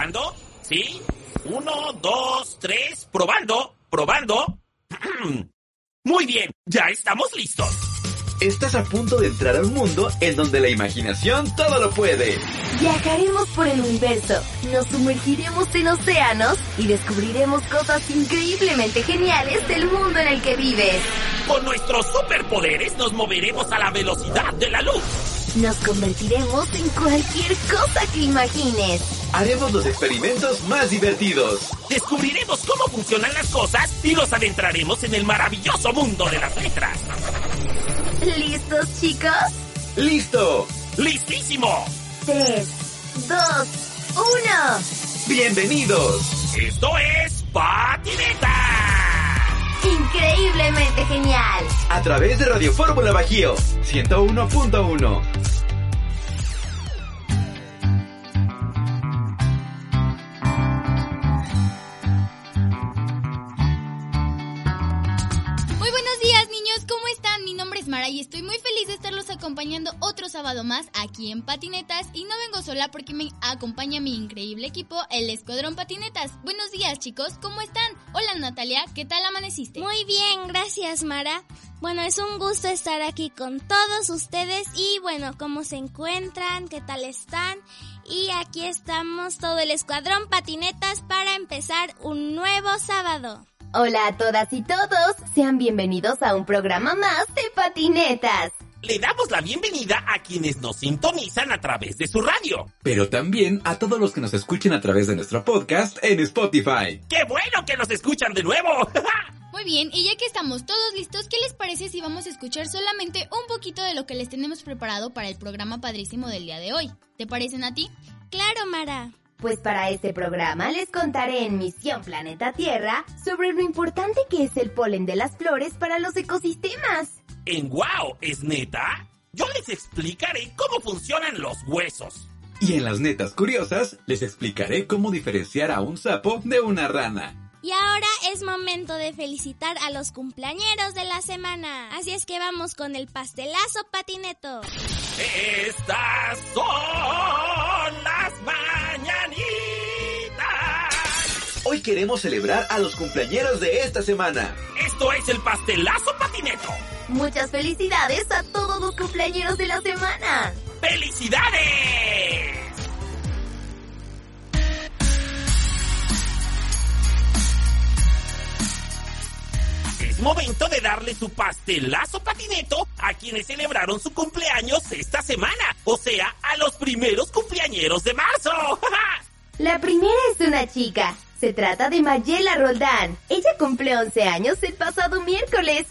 ¿Probando? ¿Sí? Uno, dos, tres. ¿Probando? ¿Probando? Muy bien, ya estamos listos. Estás a punto de entrar a un mundo en donde la imaginación todo lo puede. Viajaremos por el universo, nos sumergiremos en océanos y descubriremos cosas increíblemente geniales del mundo en el que vives. Con nuestros superpoderes nos moveremos a la velocidad de la luz. Nos convertiremos en cualquier cosa que imagines. Haremos los experimentos más divertidos. Descubriremos cómo funcionan las cosas y nos adentraremos en el maravilloso mundo de las letras. ¿Listos, chicos? ¡Listo! ¡Listísimo! 3, 2, 1. ¡Bienvenidos! Esto es Patineta. Increíblemente genial. A través de Radio Fórmula Bajío 101.1. Muy buenos días niños, ¿cómo están? Mi nombre es Mara y estoy muy feliz acompañando otro sábado más aquí en Patinetas y no vengo sola porque me acompaña mi increíble equipo, el Escuadrón Patinetas. Buenos días chicos, ¿cómo están? Hola Natalia, ¿qué tal amaneciste? Muy bien, gracias Mara. Bueno, es un gusto estar aquí con todos ustedes y bueno, ¿cómo se encuentran? ¿Qué tal están? Y aquí estamos todo el Escuadrón Patinetas para empezar un nuevo sábado. Hola a todas y todos, sean bienvenidos a un programa más de patinetas. Le damos la bienvenida a quienes nos sintonizan a través de su radio. Pero también a todos los que nos escuchen a través de nuestro podcast en Spotify. ¡Qué bueno que nos escuchan de nuevo! Muy bien, y ya que estamos todos listos, ¿qué les parece si vamos a escuchar solamente un poquito de lo que les tenemos preparado para el programa padrísimo del día de hoy? ¿Te parecen a ti? Claro, Mara. Pues para este programa les contaré en Misión Planeta Tierra sobre lo importante que es el polen de las flores para los ecosistemas. ¿En Wow es neta? Yo les explicaré cómo funcionan los huesos. Y en las netas curiosas les explicaré cómo diferenciar a un sapo de una rana. Y ahora es momento de felicitar a los cumpleañeros de la semana. Así es que vamos con el pastelazo patineto. Estas son las mañanitas. Hoy queremos celebrar a los cumpleañeros de esta semana. Esto es el pastelazo patineto. Muchas felicidades a todos los cumpleañeros de la semana. ¡Felicidades! Es momento de darle su pastelazo patineto a quienes celebraron su cumpleaños esta semana, o sea, a los primeros cumpleañeros de marzo. La primera es una chica. Se trata de Mayela Roldán. Ella cumple 11 años el pasado miércoles.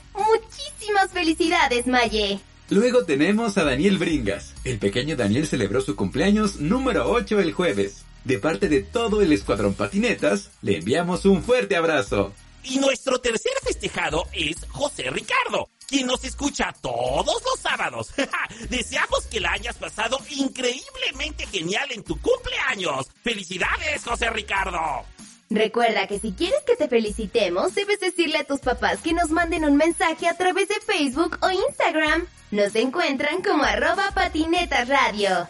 Muchísimas felicidades, Maye. Luego tenemos a Daniel Bringas. El pequeño Daniel celebró su cumpleaños número 8 el jueves. De parte de todo el Escuadrón Patinetas, le enviamos un fuerte abrazo. Y nuestro tercer festejado es José Ricardo, quien nos escucha todos los sábados. Deseamos que la hayas pasado increíblemente genial en tu cumpleaños. ¡Felicidades, José Ricardo! Recuerda que si quieres que te felicitemos, debes decirle a tus papás que nos manden un mensaje a través de Facebook o Instagram. Nos encuentran como arroba patinetas radio.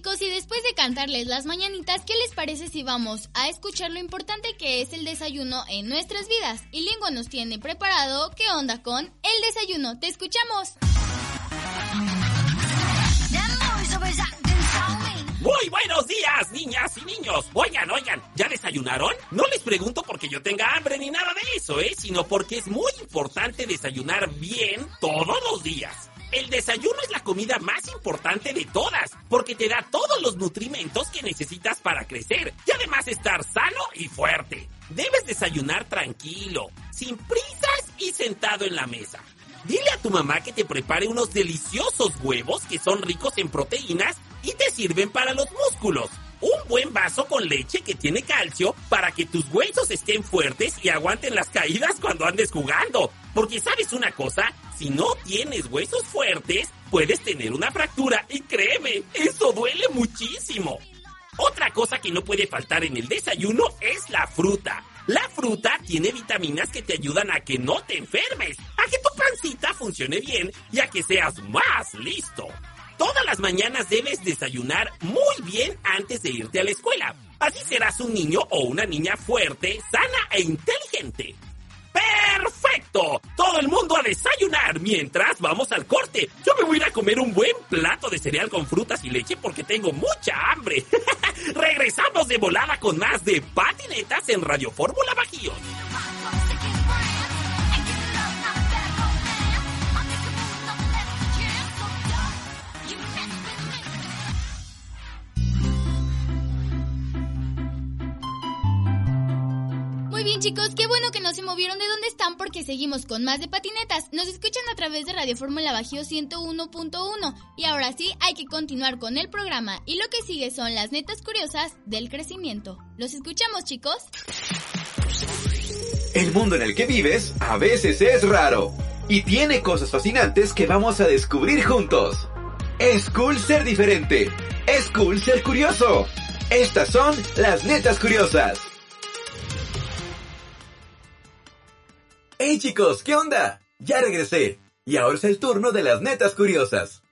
Chicos, y después de cantarles las mañanitas, ¿qué les parece si vamos a escuchar lo importante que es el desayuno en nuestras vidas? Y Lingua nos tiene preparado qué onda con el desayuno. ¡Te escuchamos! Muy buenos días, niñas y niños. Oigan, oigan, ¿ya desayunaron? No les pregunto porque yo tenga hambre ni nada de eso, ¿eh? Sino porque es muy importante desayunar bien todos los días. El desayuno es la comida más importante de todas, porque te da todos los nutrimentos que necesitas para crecer y además estar sano y fuerte. Debes desayunar tranquilo, sin prisas y sentado en la mesa. Dile a tu mamá que te prepare unos deliciosos huevos que son ricos en proteínas y te sirven para los músculos. Un buen vaso con leche que tiene calcio para que tus huesos estén fuertes y aguanten las caídas cuando andes jugando. Porque sabes una cosa, si no tienes huesos fuertes, puedes tener una fractura y créeme, eso duele muchísimo. Otra cosa que no puede faltar en el desayuno es la fruta. La fruta tiene vitaminas que te ayudan a que no te enfermes, a que tu pancita funcione bien y a que seas más listo. Todas las mañanas debes desayunar muy bien antes de irte a la escuela. Así serás un niño o una niña fuerte, sana e inteligente. El mundo a desayunar mientras vamos al corte. Yo me voy a ir a comer un buen plato de cereal con frutas y leche porque tengo mucha hambre. Regresamos de volada con más de patinetas en Radio Fórmula Bajío. Chicos, qué bueno que no se movieron de donde están porque seguimos con más de patinetas. Nos escuchan a través de Radio Fórmula Bajío 101.1 y ahora sí hay que continuar con el programa y lo que sigue son las netas curiosas del crecimiento. ¿Los escuchamos chicos? El mundo en el que vives a veces es raro y tiene cosas fascinantes que vamos a descubrir juntos. Es cool ser diferente. Es cool ser curioso. Estas son las netas curiosas. Chicos! ¿Qué onda? Ya regresé. Y ahora es el turno de las netas curiosas.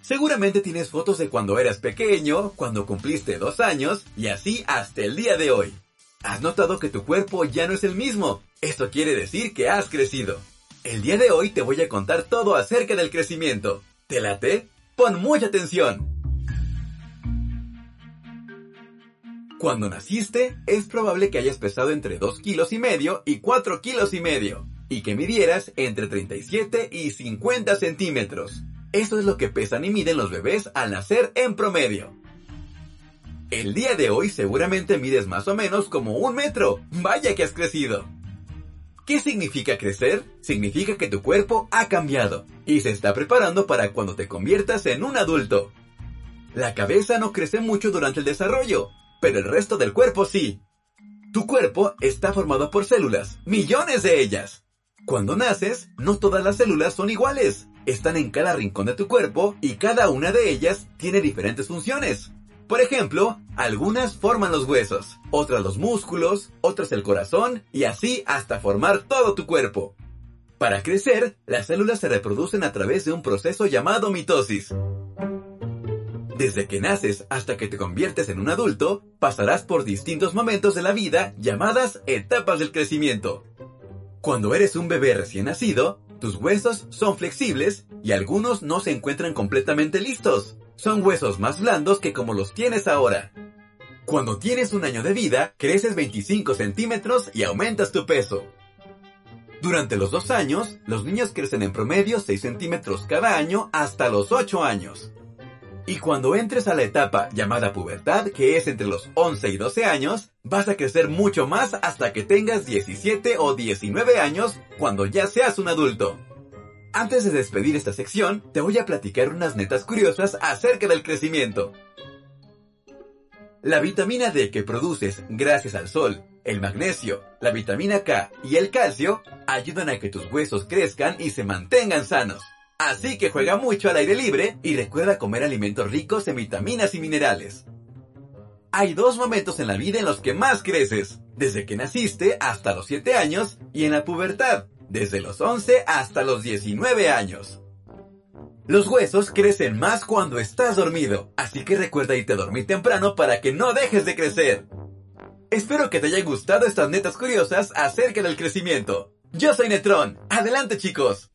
Seguramente tienes fotos de cuando eras pequeño, cuando cumpliste dos años y así hasta el día de hoy. ¿Has notado que tu cuerpo ya no es el mismo? Esto quiere decir que has crecido. El día de hoy te voy a contar todo acerca del crecimiento. ¿Te late? Pon mucha atención. Cuando naciste, es probable que hayas pesado entre 2 kilos y medio y 4 kilos y medio, y que midieras entre 37 y 50 centímetros. Eso es lo que pesan y miden los bebés al nacer en promedio. El día de hoy seguramente mides más o menos como un metro. Vaya que has crecido. ¿Qué significa crecer? Significa que tu cuerpo ha cambiado y se está preparando para cuando te conviertas en un adulto. La cabeza no crece mucho durante el desarrollo, pero el resto del cuerpo sí. Tu cuerpo está formado por células, millones de ellas. Cuando naces, no todas las células son iguales. Están en cada rincón de tu cuerpo y cada una de ellas tiene diferentes funciones. Por ejemplo, algunas forman los huesos, otras los músculos, otras el corazón y así hasta formar todo tu cuerpo. Para crecer, las células se reproducen a través de un proceso llamado mitosis. Desde que naces hasta que te conviertes en un adulto, pasarás por distintos momentos de la vida llamadas etapas del crecimiento. Cuando eres un bebé recién nacido, tus huesos son flexibles y algunos no se encuentran completamente listos. Son huesos más blandos que como los tienes ahora. Cuando tienes un año de vida, creces 25 centímetros y aumentas tu peso. Durante los dos años, los niños crecen en promedio 6 centímetros cada año hasta los 8 años. Y cuando entres a la etapa llamada pubertad, que es entre los 11 y 12 años, vas a crecer mucho más hasta que tengas 17 o 19 años cuando ya seas un adulto. Antes de despedir esta sección, te voy a platicar unas netas curiosas acerca del crecimiento. La vitamina D que produces gracias al sol, el magnesio, la vitamina K y el calcio ayudan a que tus huesos crezcan y se mantengan sanos. Así que juega mucho al aire libre y recuerda comer alimentos ricos en vitaminas y minerales. Hay dos momentos en la vida en los que más creces, desde que naciste hasta los 7 años y en la pubertad, desde los 11 hasta los 19 años. Los huesos crecen más cuando estás dormido, así que recuerda irte a dormir temprano para que no dejes de crecer. Espero que te hayan gustado estas netas curiosas acerca del crecimiento. Yo soy Netrón. Adelante chicos.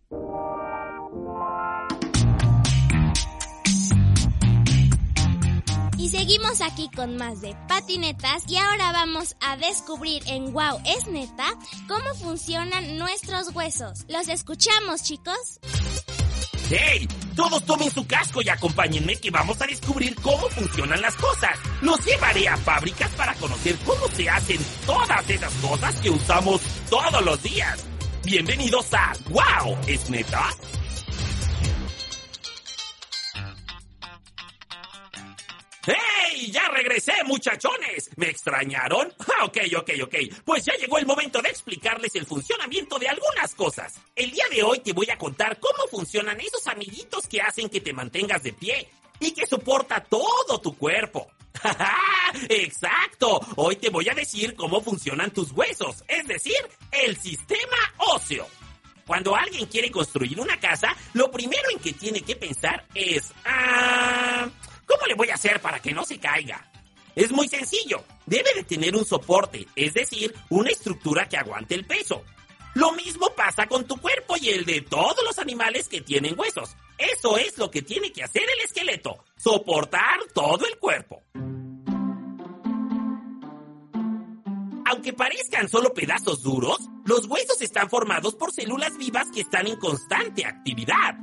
Seguimos aquí con más de patinetas y ahora vamos a descubrir en Wow es neta cómo funcionan nuestros huesos. ¿Los escuchamos chicos? ¡Hey! Todos tomen su casco y acompáñenme que vamos a descubrir cómo funcionan las cosas. Los llevaré a fábricas para conocer cómo se hacen todas esas cosas que usamos todos los días. Bienvenidos a ¡Wow! ¿Es neta? ¡Hey! ¡Ya regresé, muchachones! ¿Me extrañaron? Ah, ok, ok, ok. Pues ya llegó el momento de explicarles el funcionamiento de algunas cosas. El día de hoy te voy a contar cómo funcionan esos amiguitos que hacen que te mantengas de pie y que soporta todo tu cuerpo. Exacto. Hoy te voy a decir cómo funcionan tus huesos, es decir, el sistema óseo. Cuando alguien quiere construir una casa, lo primero en que tiene que pensar es, ah, ¿cómo le voy a hacer para que no se caiga? Es muy sencillo. Debe de tener un soporte, es decir, una estructura que aguante el peso. Lo mismo pasa con tu cuerpo y el de todos los animales que tienen huesos. Eso es lo que tiene que hacer el esqueleto, soportar todo el cuerpo. Aunque parezcan solo pedazos duros, los huesos están formados por células vivas que están en constante actividad.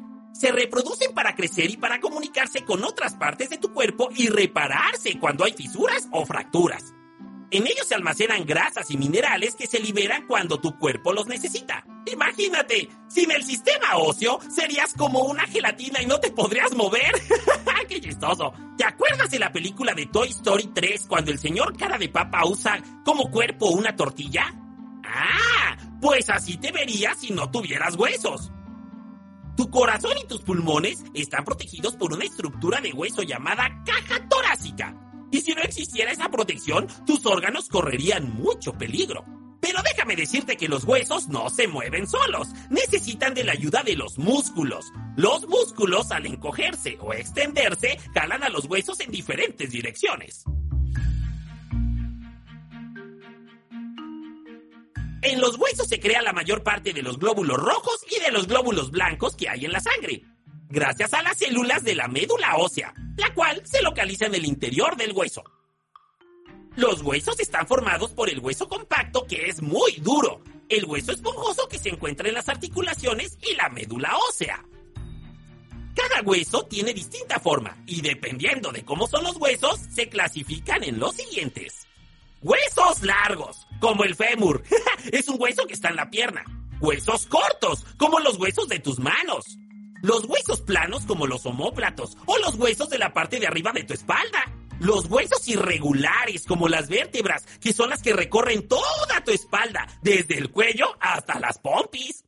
Se reproducen para crecer y para comunicarse con otras partes de tu cuerpo y repararse cuando hay fisuras o fracturas. En ellos se almacenan grasas y minerales que se liberan cuando tu cuerpo los necesita. Imagínate, sin el sistema óseo serías como una gelatina y no te podrías mover. ¡Qué chistoso! ¿Te acuerdas de la película de Toy Story 3 cuando el señor cara de papa usa como cuerpo una tortilla? Ah, pues así te verías si no tuvieras huesos. Tu corazón y tus pulmones están protegidos por una estructura de hueso llamada caja torácica. Y si no existiera esa protección, tus órganos correrían mucho peligro. Pero déjame decirte que los huesos no se mueven solos, necesitan de la ayuda de los músculos. Los músculos al encogerse o extenderse jalan a los huesos en diferentes direcciones. En los huesos se crea la mayor parte de los glóbulos rojos y de los glóbulos blancos que hay en la sangre gracias a las células de la médula ósea, la cual se localiza en el interior del hueso. Los huesos están formados por el hueso compacto que es muy duro, el hueso esponjoso que se encuentra en las articulaciones y la médula ósea. Cada hueso tiene distinta forma y dependiendo de cómo son los huesos, se clasifican en los siguientes. Huesos largos, como el fémur, es un hueso que está en la pierna. Huesos cortos, como los huesos de tus manos los huesos planos como los homóplatos o los huesos de la parte de arriba de tu espalda. Los huesos irregulares como las vértebras, que son las que recorren toda tu espalda, desde el cuello hasta las pompis.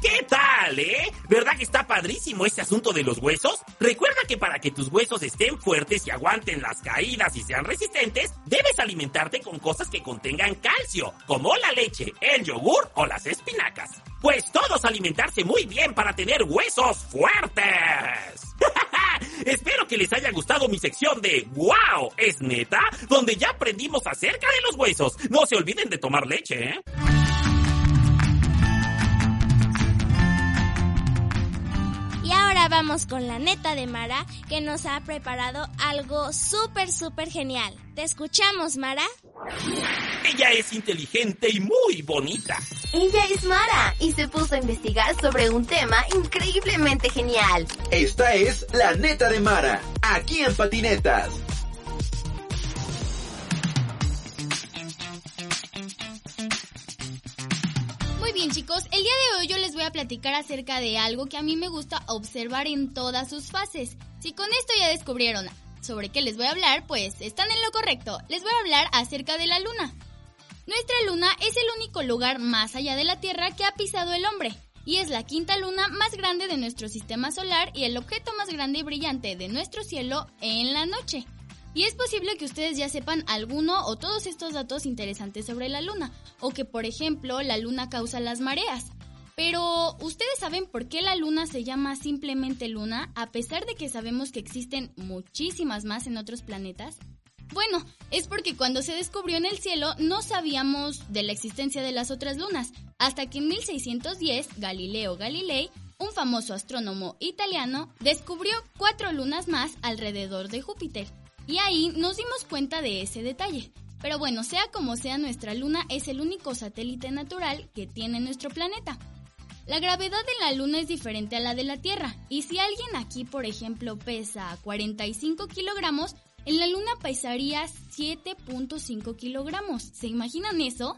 ¿Qué tal, eh? ¿Verdad que está padrísimo este asunto de los huesos? Recuerda que para que tus huesos estén fuertes y aguanten las caídas y sean resistentes, debes alimentarte con cosas que contengan calcio, como la leche, el yogur o las espinacas. Pues todos alimentarse muy bien para tener huesos fuertes. Espero que les haya gustado mi sección de ¡Wow! ¿Es neta? Donde ya aprendimos acerca de los huesos. No se olviden de tomar leche, ¿eh? Ahora vamos con la neta de Mara, que nos ha preparado algo súper, súper genial. ¿Te escuchamos, Mara? Ella es inteligente y muy bonita. Ella es Mara y se puso a investigar sobre un tema increíblemente genial. Esta es la neta de Mara, aquí en Patinetas. El día de hoy yo les voy a platicar acerca de algo que a mí me gusta observar en todas sus fases. Si con esto ya descubrieron sobre qué les voy a hablar, pues están en lo correcto. Les voy a hablar acerca de la luna. Nuestra luna es el único lugar más allá de la Tierra que ha pisado el hombre y es la quinta luna más grande de nuestro sistema solar y el objeto más grande y brillante de nuestro cielo en la noche. Y es posible que ustedes ya sepan alguno o todos estos datos interesantes sobre la luna, o que por ejemplo la luna causa las mareas. Pero, ¿ustedes saben por qué la luna se llama simplemente luna a pesar de que sabemos que existen muchísimas más en otros planetas? Bueno, es porque cuando se descubrió en el cielo no sabíamos de la existencia de las otras lunas, hasta que en 1610 Galileo Galilei, un famoso astrónomo italiano, descubrió cuatro lunas más alrededor de Júpiter, y ahí nos dimos cuenta de ese detalle. Pero bueno, sea como sea, nuestra luna es el único satélite natural que tiene nuestro planeta. La gravedad de la luna es diferente a la de la Tierra, y si alguien aquí, por ejemplo, pesa 45 kilogramos, en la luna pesaría 7.5 kilogramos. ¿Se imaginan eso?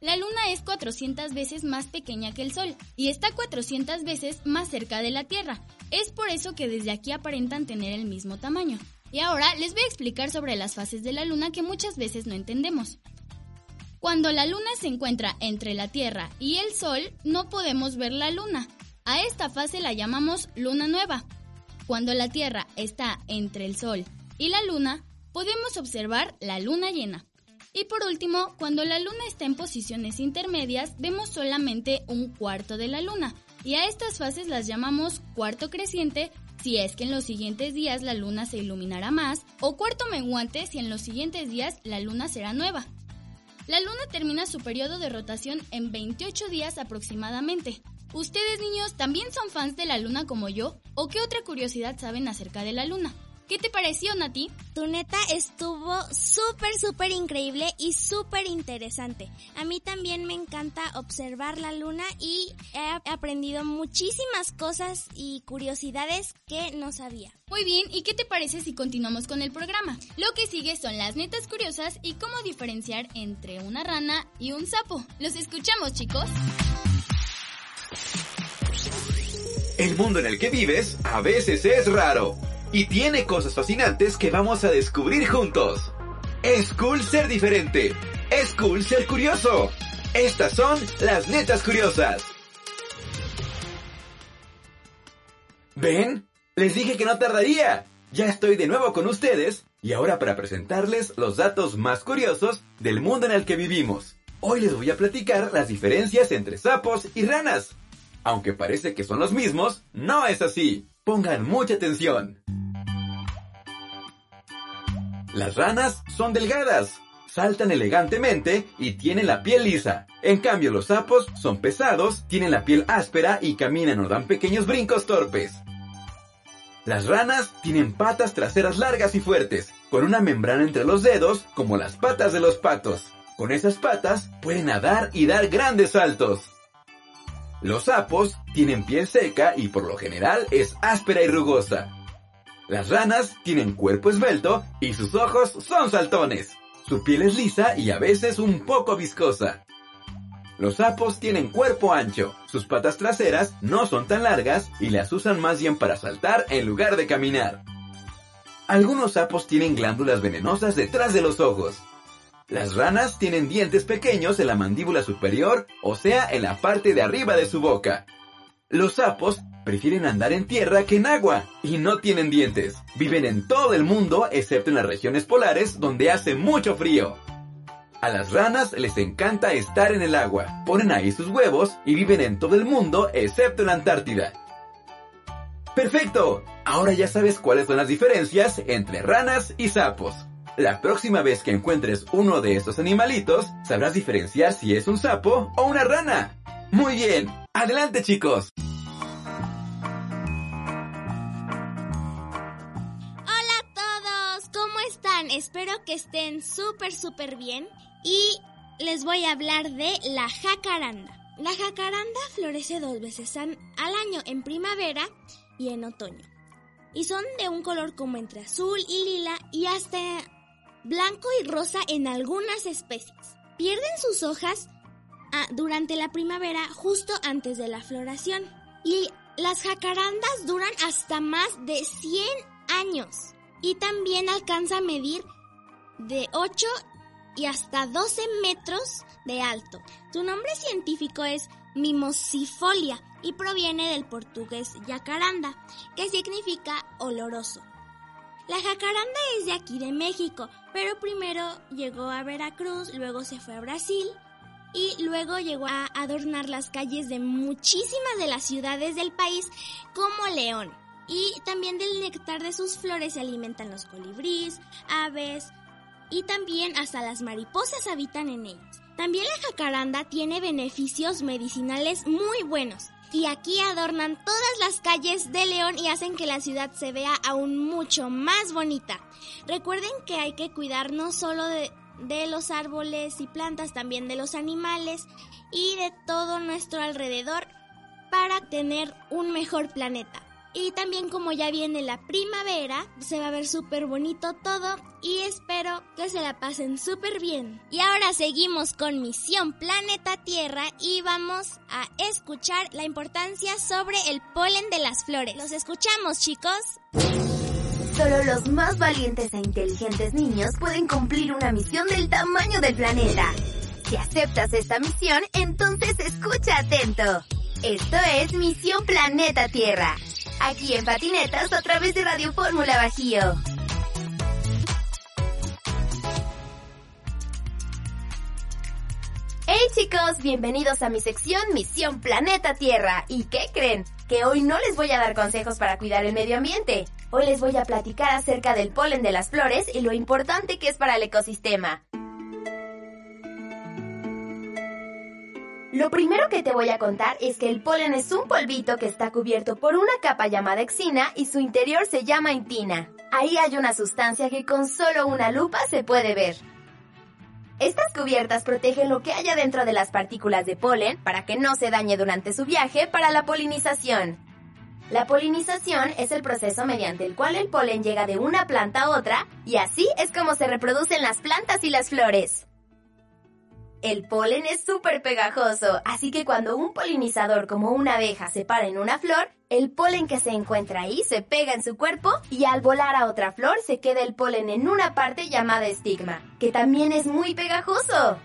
La luna es 400 veces más pequeña que el Sol y está 400 veces más cerca de la Tierra. Es por eso que desde aquí aparentan tener el mismo tamaño. Y ahora les voy a explicar sobre las fases de la luna que muchas veces no entendemos. Cuando la luna se encuentra entre la Tierra y el Sol, no podemos ver la luna. A esta fase la llamamos luna nueva. Cuando la Tierra está entre el Sol y la Luna, podemos observar la luna llena. Y por último, cuando la luna está en posiciones intermedias, vemos solamente un cuarto de la luna. Y a estas fases las llamamos cuarto creciente si es que en los siguientes días la luna se iluminará más, o cuarto menguante si en los siguientes días la luna será nueva. La luna termina su periodo de rotación en 28 días aproximadamente. ¿Ustedes niños también son fans de la luna como yo? ¿O qué otra curiosidad saben acerca de la luna? ¿Qué te pareció, Nati? Tu neta estuvo súper, súper increíble y súper interesante. A mí también me encanta observar la luna y he aprendido muchísimas cosas y curiosidades que no sabía. Muy bien, ¿y qué te parece si continuamos con el programa? Lo que sigue son las netas curiosas y cómo diferenciar entre una rana y un sapo. ¿Los escuchamos, chicos? El mundo en el que vives a veces es raro y tiene cosas fascinantes que vamos a descubrir juntos. Es cool ser diferente. Es cool ser curioso. Estas son las netas curiosas. ¿Ven? Les dije que no tardaría. Ya estoy de nuevo con ustedes y ahora para presentarles los datos más curiosos del mundo en el que vivimos. Hoy les voy a platicar las diferencias entre sapos y ranas. Aunque parece que son los mismos, no es así. Pongan mucha atención. Las ranas son delgadas, saltan elegantemente y tienen la piel lisa. En cambio, los sapos son pesados, tienen la piel áspera y caminan o dan pequeños brincos torpes. Las ranas tienen patas traseras largas y fuertes, con una membrana entre los dedos como las patas de los patos. Con esas patas pueden nadar y dar grandes saltos. Los sapos tienen piel seca y por lo general es áspera y rugosa. Las ranas tienen cuerpo esbelto y sus ojos son saltones. Su piel es lisa y a veces un poco viscosa. Los sapos tienen cuerpo ancho, sus patas traseras no son tan largas y las usan más bien para saltar en lugar de caminar. Algunos sapos tienen glándulas venenosas detrás de los ojos. Las ranas tienen dientes pequeños en la mandíbula superior, o sea, en la parte de arriba de su boca. Los sapos prefieren andar en tierra que en agua y no tienen dientes. Viven en todo el mundo excepto en las regiones polares donde hace mucho frío. A las ranas les encanta estar en el agua, ponen ahí sus huevos y viven en todo el mundo excepto en la Antártida. ¡Perfecto! Ahora ya sabes cuáles son las diferencias entre ranas y sapos. La próxima vez que encuentres uno de estos animalitos, sabrás diferenciar si es un sapo o una rana. Muy bien, adelante chicos. espero que estén súper, súper bien y les voy a hablar de la jacaranda. La jacaranda florece dos veces al año, en primavera y en otoño. Y son de un color como entre azul y lila y hasta blanco y rosa en algunas especies. Pierden sus hojas ah, durante la primavera justo antes de la floración. Y las jacarandas duran hasta más de 100 años y también alcanza a medir de 8 y hasta 12 metros de alto. Su nombre científico es Mimosifolia y proviene del portugués yacaranda, que significa oloroso. La jacaranda es de aquí de México, pero primero llegó a Veracruz, luego se fue a Brasil y luego llegó a adornar las calles de muchísimas de las ciudades del país como León. Y también del néctar de sus flores se alimentan los colibríes, aves y también hasta las mariposas habitan en ellas. También la jacaranda tiene beneficios medicinales muy buenos y aquí adornan todas las calles de León y hacen que la ciudad se vea aún mucho más bonita. Recuerden que hay que cuidar no solo de, de los árboles y plantas, también de los animales y de todo nuestro alrededor para tener un mejor planeta. Y también como ya viene la primavera, se va a ver súper bonito todo y espero que se la pasen súper bien. Y ahora seguimos con Misión Planeta Tierra y vamos a escuchar la importancia sobre el polen de las flores. ¿Los escuchamos chicos? Solo los más valientes e inteligentes niños pueden cumplir una misión del tamaño del planeta. Si aceptas esta misión, entonces escucha atento. Esto es Misión Planeta Tierra aquí en Patinetas a través de Radio Fórmula Bajío. Hey chicos, bienvenidos a mi sección Misión Planeta Tierra. ¿Y qué creen? Que hoy no les voy a dar consejos para cuidar el medio ambiente. Hoy les voy a platicar acerca del polen de las flores y lo importante que es para el ecosistema. Lo primero que te voy a contar es que el polen es un polvito que está cubierto por una capa llamada exina y su interior se llama intina. Ahí hay una sustancia que con solo una lupa se puede ver. Estas cubiertas protegen lo que haya dentro de las partículas de polen para que no se dañe durante su viaje para la polinización. La polinización es el proceso mediante el cual el polen llega de una planta a otra y así es como se reproducen las plantas y las flores. El polen es súper pegajoso, así que cuando un polinizador como una abeja se para en una flor, el polen que se encuentra ahí se pega en su cuerpo y al volar a otra flor se queda el polen en una parte llamada estigma, que también es muy pegajoso.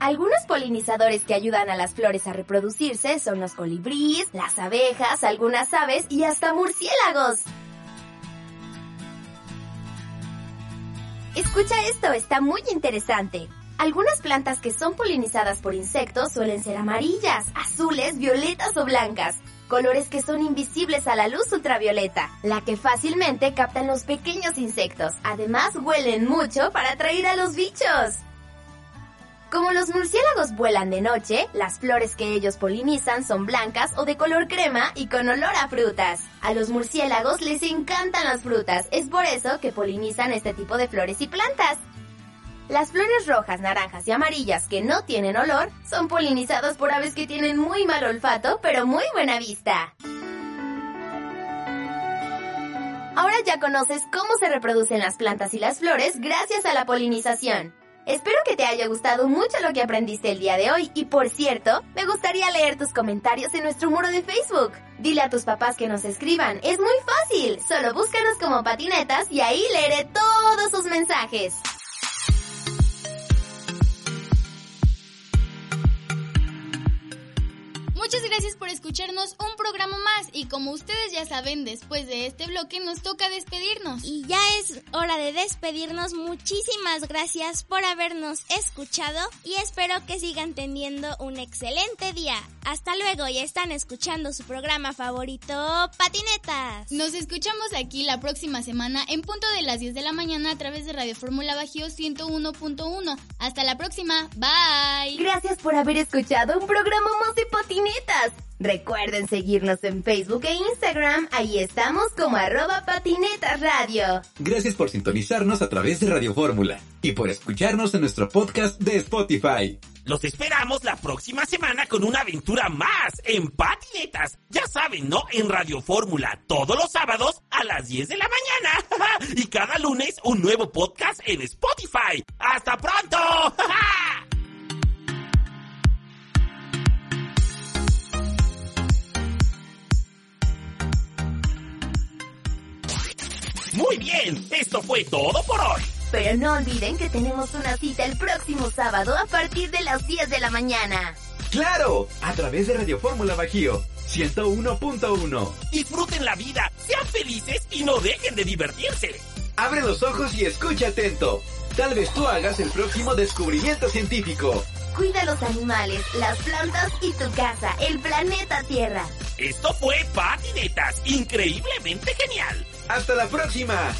Algunos polinizadores que ayudan a las flores a reproducirse son los colibríes, las abejas, algunas aves y hasta murciélagos. Escucha esto, está muy interesante. Algunas plantas que son polinizadas por insectos suelen ser amarillas, azules, violetas o blancas, colores que son invisibles a la luz ultravioleta, la que fácilmente captan los pequeños insectos. Además, huelen mucho para atraer a los bichos. Como los murciélagos vuelan de noche, las flores que ellos polinizan son blancas o de color crema y con olor a frutas. A los murciélagos les encantan las frutas, es por eso que polinizan este tipo de flores y plantas. Las flores rojas, naranjas y amarillas que no tienen olor son polinizadas por aves que tienen muy mal olfato pero muy buena vista. Ahora ya conoces cómo se reproducen las plantas y las flores gracias a la polinización. Espero que te haya gustado mucho lo que aprendiste el día de hoy y por cierto, me gustaría leer tus comentarios en nuestro muro de Facebook. Dile a tus papás que nos escriban, es muy fácil, solo búscanos como patinetas y ahí leeré todos sus mensajes. Muchas gracias por escucharnos un programa más y como ustedes ya saben, después de este bloque nos toca despedirnos. Y ya es hora de despedirnos. Muchísimas gracias por habernos escuchado y espero que sigan teniendo un excelente día. Hasta luego, ya están escuchando su programa favorito, Patinetas. Nos escuchamos aquí la próxima semana en punto de las 10 de la mañana a través de Radio Fórmula Bajío 101.1. Hasta la próxima, bye. Gracias por haber escuchado un programa más de patinetas. Recuerden seguirnos en Facebook e Instagram, ahí estamos como arroba patinetas radio. Gracias por sintonizarnos a través de Radio Fórmula y por escucharnos en nuestro podcast de Spotify. Los esperamos la próxima semana con una aventura más en patinetas. Ya saben, ¿no? En Radio Fórmula, todos los sábados a las 10 de la mañana. y cada lunes un nuevo podcast en Spotify. ¡Hasta pronto! bien, esto fue todo por hoy. Pero no olviden que tenemos una cita el próximo sábado a partir de las 10 de la mañana. ¡Claro! A través de Radio Fórmula Bajío 101.1. Disfruten la vida, sean felices y no dejen de divertirse. Abre los ojos y escucha atento. Tal vez tú hagas el próximo descubrimiento científico. Cuida los animales, las plantas y tu casa, el planeta Tierra. Esto fue Patinetas, increíblemente genial. ¡Hasta la próxima!